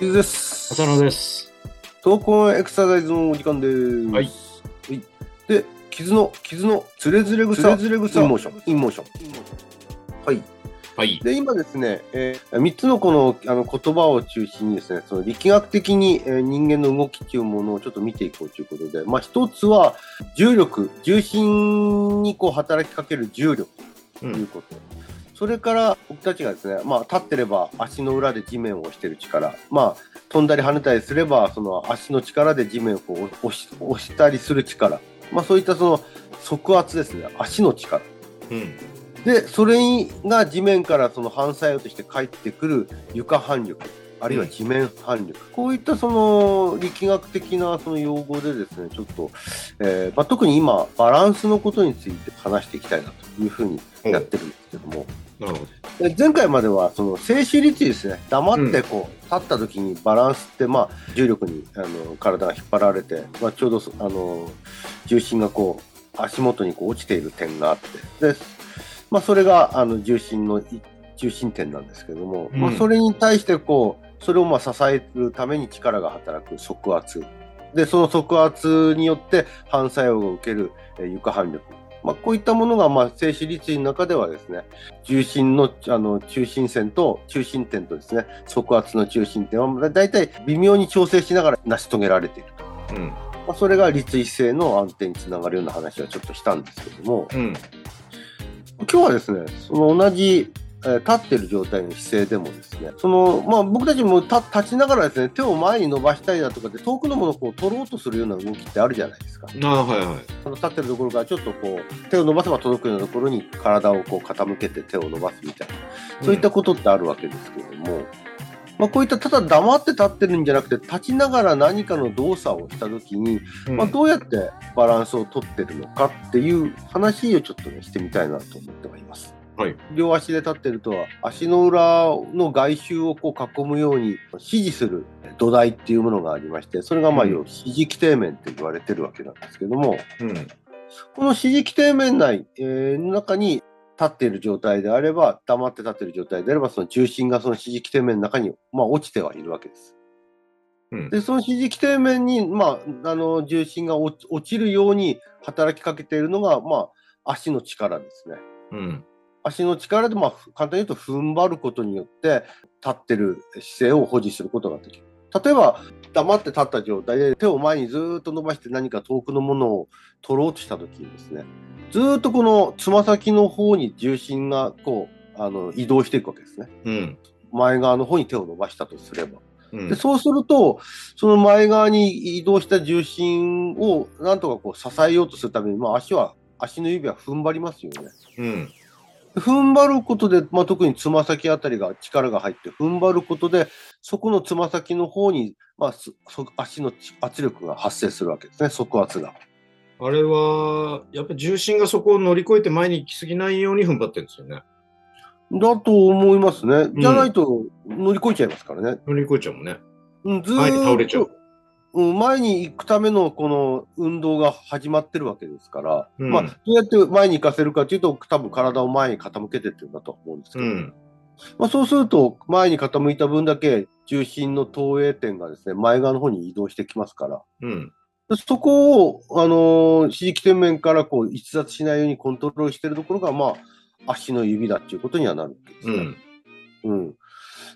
kizuです。浅野です。闘魂エクササイズのお時間です。はい。はい。で、傷の、傷の、つれずれ草、つれずれ草、インモーション、インモーション。はい。はい。で、今ですね、えー、3つのこのあの言葉を中心にですね、その力学的に、えー人間の動きっていうものをちょっと見ていこうということで、まあ一つは重力、重心にこう働きかける重力ということ。それから僕たちがですね、まあ立ってれば足の裏で地面を押してる力、まあ飛んだり跳ねたりすれば、その足の力で地面をこう押し押したりする力、まあそういったその側圧ですね、足の力。うん。で、それが地面からその反作用として返ってくる床反力、あるいは地面反力、こういったその力学的なその用語でですね、ちょっと、えーまあ、特に今、バランスのことについて話していきたいなというふうにやってるんですけども、なるほで前回まではその静止率ですね、黙ってこう、立った時にバランスって、まあ、重力にあの体が引っ張られて、まあ、ちょうどそあの重心がこう足元にこう落ちている点があって、でまあ、それがあの重心のい中心点なんですけども、うん。まあ、それに対してこうそれをまあ支えるために力が働く側圧でその側圧によって反作用を受けるえー床反力、まあ、こういったものがまあ静止率の中ではですね重心のあの中心線と中心点とですね側圧の中心点はだいたい微妙に調整しながら成し遂げられていると。ど。うん。まあ、それが立位性の安定につながるような話はちょっとしたんですけども、うん。今日はですね、その同じ、えー立ってる状態の姿勢でもですね、その、まあ僕たちも立立ちながらですね、手を前に伸ばしたりだとかで遠くのものをこう取ろうとするような動きってあるじゃないですか。ああ、はいはい。その立ってるところからちょっとこう、手を伸ばせば届くようなところに体をこう傾けて手を伸ばすみたいな、そういったことってあるわけですけども、まあこういったただ黙って立ってるんじゃなくて、立ちながら何かの動作をしたときに、うんまあ、どうやってバランスをとってるのかっていう話をちょっとね、してみたいなと思ってはいます。はい。両足で立ってるとは、足の裏の外周をこう囲むように支持する土台っていうものがありまして、それがまあ、うん要は支持基底面って言われてるわけなんですけども、うん。この支持基底面内、えーの中に立っている状態であれば、黙って立っている状態であれば、その重心がその支持基底面の中に、まあ、落ちてはいるわけです。うん。で、その支持基底面に、まあ、あの、重心が落ち落ちるように働きかけているのが、まあ、足の力ですね。うん。足の力で、まあ、簡単に言うと踏ん張ることによって、立ってる姿勢を保持することができる。例えば、黙って立った状態で手を前にずーっと伸ばして何か遠くのものを取ろうとしたときにですね、ずーっとこのつま先の方に重心がこう、あの、移動していくわけですね。うん。前側の方に手を伸ばしたとすれば。うんで。そうすると、その前側に移動した重心をなんとかこう支えようとするために、まあ、足は、足の指は踏ん張りますよね。うん。踏ん張ることで、まあ、特につま先あたりが力が入って、踏ん張ることで、そこのつま先の方に、まあ、足の圧力が発生するわけですね、側圧が。あれは、やっぱ重心がそこを乗り越えて前に行き過ぎないように踏ん張ってるんですよね。だと思いますね。じゃないと乗り越えちゃいますからね。乗り越えちゃうもんね。うん、ずーっと前に倒れちゃう。うん、前に行くためのこの運動が始まってるわけですから、うんまあ、どうやって前に行かせるかというと、多分体を前に傾けてってるんだと思うんですけど、うん。まあ、そうすると、前に傾いた分だけ重心の投影点がですね、前側の方に移動してきますから、うん。でそこを、あのー、支持基点面からこう逸脱しないようにコントロールしているところが、まあ、足の指だっていうことにはなるわけですね。うん。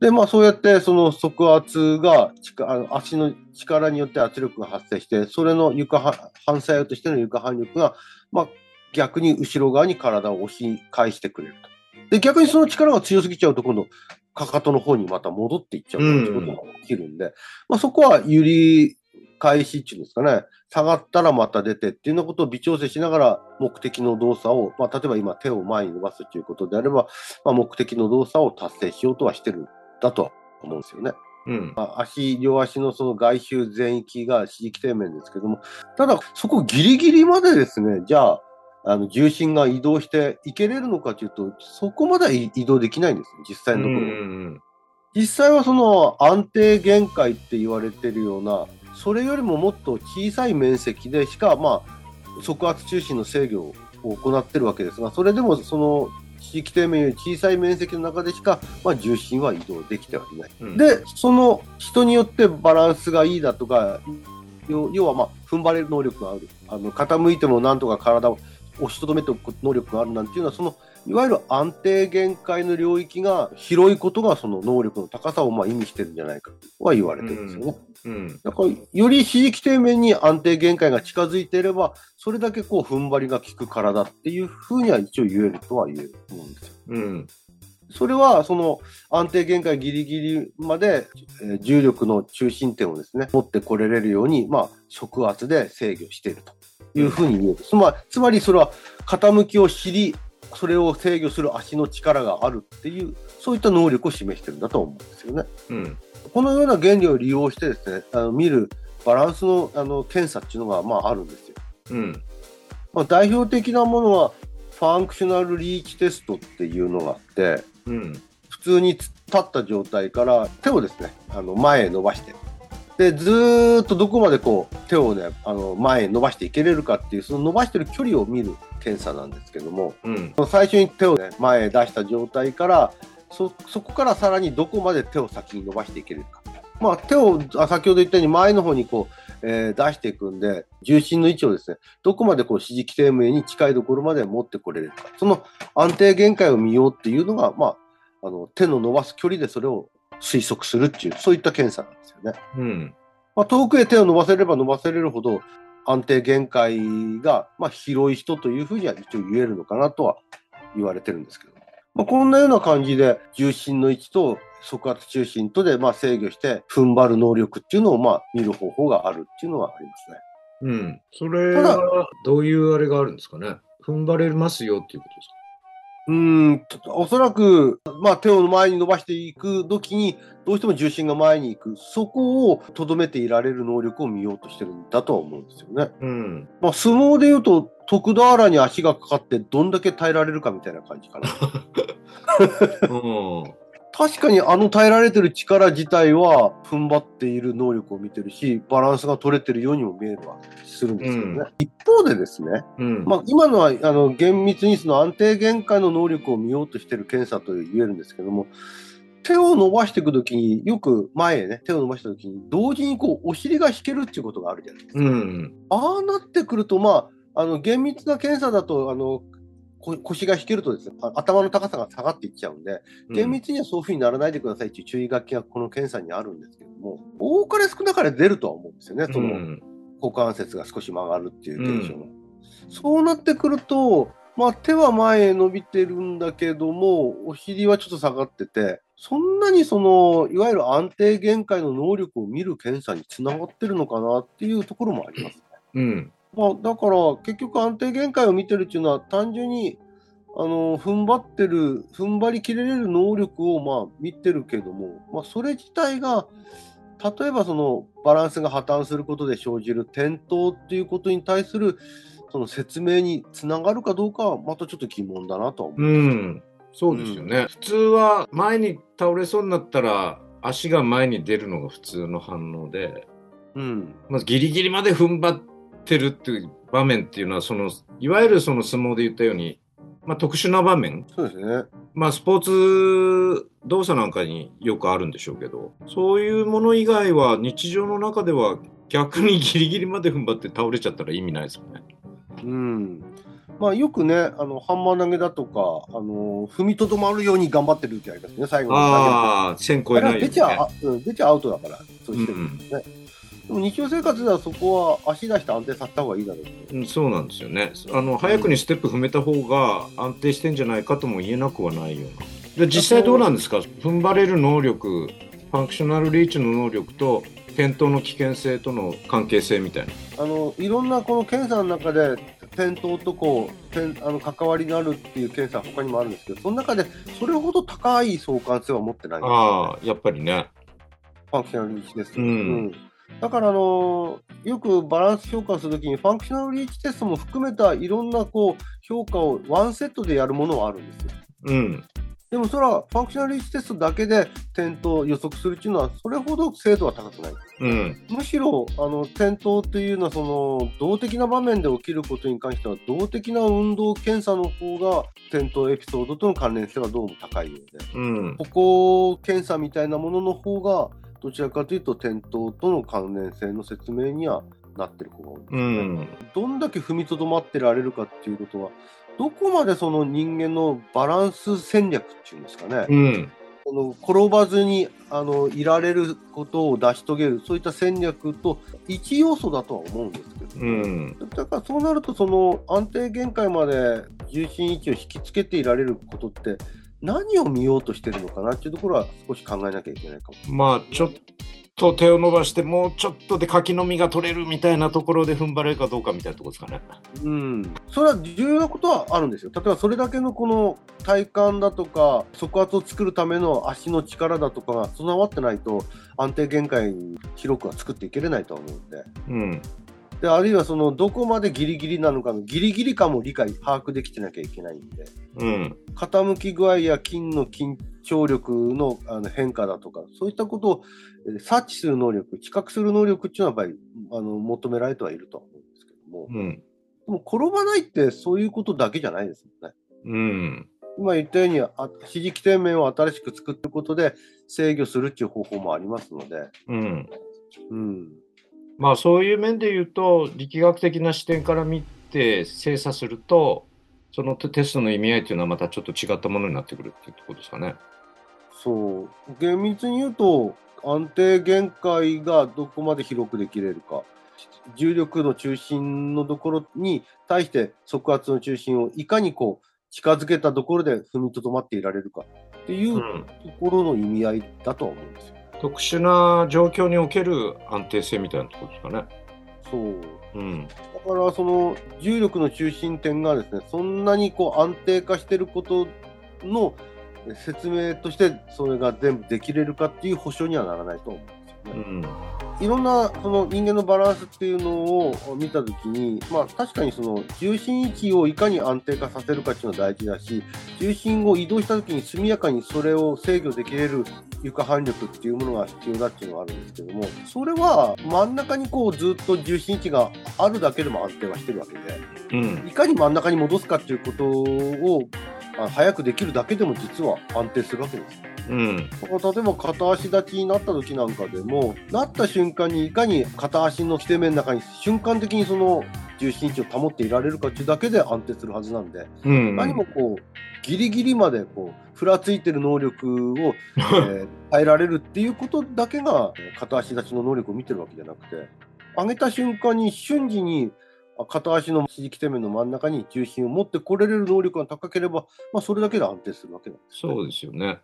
うん。で、まあそうやってその側圧が力あの足の力によって圧力が発生して、それの床は反作用としての床反力が、まあ逆に後ろ側に体を押し返してくれると。で、逆にその力が強すぎちゃうと今度、かかとの方にまた戻っていっちゃうということが起きるんで、まあそこは揺り返しっていうんですかね、下がったらまた出てっていうようなことを微調整しながら目的の動作を、まあ例えば今手を前に伸ばすということであれば、まあ、目的の動作を達成しようとはしてるんだとは思うんですよね。うん。まあ、足、両足のその外周全域が支持基底面ですけども、ただそこギリギリまでですね、じゃあ、あの重心が移動していけれるのかというと、そこまでは移動できないんですよ、実際のところ。うん実際はその安定限界って言われてるような、それよりももっと小さい面積でしか、まあ、速圧中心の制御を行ってるわけですが、それでもその地域底面より小さい面積の中でしか、まあ、重心は移動できてはいない。うんで、その人によってバランスがいいだとか、要要はまあ踏ん張れる能力がある、あの傾いてもなんとか体を押しとどめておく能力があるなんていうのは、そのいわゆる安定限界の領域が広いことがその能力の高さをまあ意味してるんじゃないかとは言われてるんですよね。うん。だからより地域底面に安定限界が近づいていれば、それだけこう踏ん張りが効く体っていうふうには一応言えるとは言えると思うんですよ。うん。それはその安定限界ギリギリまで、えー重力の中心点をですね、持ってこれれるように、まあ、触圧で制御しているというふうに言える。つまりそれは傾きを知り、それを制御する足の力があるっていう、そういった能力を示してるんだと思うんですよね。うん。このような原理を利用してですね、あの見るバランスのあの検査っていうのが、まあ、あるんですよ。うん。まあ、代表的なものは、ファンクショナルリーチテストっていうのがあって、うん。普通に立った状態から手をですね、あの前へ伸ばして、で、ずーっとどこまでこう手をね、あの前へ伸ばしていけれるかっていう、その伸ばしてる距離を見る検査なんですけども、うん。最初に手をね、前へ出した状態から、そ、そこからさらにどこまで手を先に伸ばしていけるか。まあ手を、あ先ほど言ったように前の方にこう、えー出していくんで、重心の位置をですね、どこまでこう、指示規定面に近いところまで持ってこれるか。その安定限界を見ようっていうのが、まあ、あの、手の伸ばす距離でそれを推測するっていう、そういった検査なんですよね。うん。まあ、遠くへ手を伸ばせれば伸ばせれるほど、安定限界が、まあ、広い人というふうには一応言えるのかなとは言われてるんですけど。まあ、こんなような感じで、重心の位置と側圧中心とで、まあ、制御して、踏ん張る能力っていうのを、まあ、見る方法があるっていうのはありますね。うん。それただは、どういうあれがあるんですかね？踏ん張れますよっていうことですか？うーん、おそらく、まあ、手を前に伸ばしていくときに、どうしても重心が前に行く、そこをとどめていられる能力を見ようとしてるんだとは思うんですよね。うん。まあ、相撲で言うと、徳田原に足がかかって、どんだけ耐えられるかみたいな感じかな。うん。確かにあの耐えられてる力自体は踏ん張っている能力を見てるし、バランスが取れてるようにも見えるわするんですけどね。うん一方でですね、うん。まあ、今のはあの厳密にその安定限界の能力を見ようとしている検査と言えるんですけども、手を伸ばしていくときに、よく前へね、手を伸ばしたときに、同時にこうお尻が引けるっていうことがあるじゃないですか。うん。ああなってくると、まあ、あの厳密な検査だと、あのこ腰が引けるとですね、あ頭の高さが下がっていっちゃうんで、厳密にはそういうふうにならないでくださいっていう注意書きがこの検査にあるんですけども、多かれ少なかれ出るとは思うんですよね、そのうん股関節が少し曲がるっていう現象が。そうなってくると、まあ、手は前へ伸びてるんだけども、お尻はちょっと下がってて、そんなにその、いわゆる安定限界の能力を見る検査につながってるのかなっていうところもあります。うん。まあ、だから結局安定限界を見てるっていうのは単純にあの踏ん張ってる踏ん張りきれれる能力をまあ見てるけども、まあ、それ自体が例えばそのバランスが破綻することで生じる転倒っていうことに対するその説明につながるかどうかはまたちょっと疑問だなとは思う。うん。そうですよね。普通は前に倒れそうになったら足が前に出るのが普通の反応で、うんまずギリギリまで踏ん張ってるっていう場面っていうのは、その、いわゆるその相撲で言ったように、まあ特殊な場面、そうですね。まあスポーツ動作なんかによくあるんでしょうけど、そういうもの以外は日常の中では逆にギリギリまで踏ん張って倒れちゃったら意味ないですよね。うんまあ、よくね、あのハンマー投げだとか、あの踏みとどまるように頑張ってるってやりますね、最後のああ、線超えないようには出ちゃ、ね。あうん、出ちゃアウトだから、そうしてるんですね。でも日常生活ではそこは足出して安定させた方がいいだろうと。うん、そうなんですよね。あの早くにステップ踏めた方が安定してんじゃないかとも言えなくはないような。で実際どうなんですか？踏ん張れる能力、フfunctional reach の能力と転倒の危険性との関係性みたいな。あのいろんなこの検査の中で、転倒とこう転あの関わりがあるっていう検査は他にもあるんですけど、その中でそれほど高い相関性は持ってないんですよああ、やっぱりね。 functional reach です。うんだから、あのよくバランス評価するときに、 functional reach test も含めたいろんなこう評価をワンセットでやるものはあるんですよ。うん。でもそれはファンクショナルリーチテストだけで転倒を予測するっていうのは、それほど精度は高くない。うん。むしろ、あの、転倒というのは、その、動的な場面で起きることに関しては、動的な運動検査の方が、転倒エピソードとの関連性はどうも高いようで、うん。歩行検査みたいなものの方が、どちらかというと、転倒との関連性の説明にはなってる方が多いですうね。ん。どんだけ踏みとどまってられるかっていうことは、どこまでその人間のバランス戦略っていうんですかね、うん。この転ばずにあのいられることを成し遂げる、そういった戦略と一要素だとは思うんですけど、うん。だからそうなると、その安定限界まで重心位置を引きつけていられることって、何を見ようとしてるのかなっていうところは少し考えなきゃいけないかも。まあ、ちょっと手を伸ばして、もうちょっとで柿の実が取れるみたいなところで踏ん張れるかどうかみたいなところですかね。うん、それは重要なことはあるんですよ。例えばそれだけのこの体幹だとか、側圧を作るための足の力だとかが備わってないと、安定限界に広くは作っていけれないとは思うんで。うん。であるいはそのどこまでギリギリなのかのギリギリ感も理解、把握できてなきゃいけないんで、うん。傾き具合や筋の緊張力のあの変化だとか、そういったことをえー察知する能力、知覚する能力っていうのはやっぱりあの求められてはいるとは思うんですけども、うん。でも転ばないってそういうことだけじゃないですもんね。うん。今言ったように、あ指示起点面を新しく作っていくことで制御するっていう方法もありますので、うん。うん。まあそういう面で言うと力学的な視点から見て精査するとそのテストの意味合いというのはまたちょっと違ったものになってくるっていうところですかね。そう。厳密に言うと、安定限界がどこまで広くできれるか。重力の中心のところに対して側圧の中心をいかにこう近づけたところで踏みとどまっていられるかっていうところの意味合いだとは思うんですよ。特殊な状況における安定性みたいなところですかね。そう。うん。だからその重力の中心点がですね、そんなにこう安定化していることの説明としてそれが全部できれるかっていう保証にはならないと思うんですよね。うん。いろんなその人間のバランスっていうのを見たときに、まあ確かにその重心位置をいかに安定化させるかっていうのは大事だし、重心を移動したときに速やかにそれを制御できれる床反力っていうものが必要だっていうのがあるんですけども、それは真ん中にこうずっと重心位置があるだけでも安定はしてるわけで、うん。いかに真ん中に戻すかっていうことをあ早くできるだけでも実は安定するわけです。うん。例えば片足立ちになった時なんかでも、なった瞬間にいかに片足の起点面の中に瞬間的にその重心位置を保っていられるかっていうだけで安定するはずなんで、うん。何もこう、ギリギリまでこう、ふらついてる能力を、えー変えられるっていうことだけが片足立ちの能力を見てるわけじゃなくて、上げた瞬間に瞬時にあ片足の指示起点面の真ん中に重心を持ってこれれる能力が高ければ、まあ、それだけで安定するわけなんですね、そうですよね。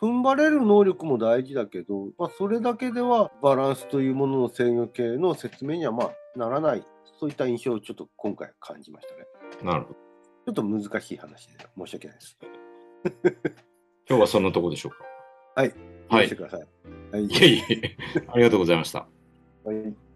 踏ん張れる能力も大事だけど、まあ、それだけではバランスというものの制御系の説明にはまあならない、そういった印象をちょっと今回感じましたね。なるほど。ちょっと難しい話で申し訳ないです。今日はそんなところでしょうか？はい。はい許してください。はい。いえいえ。ありがとうございました。はい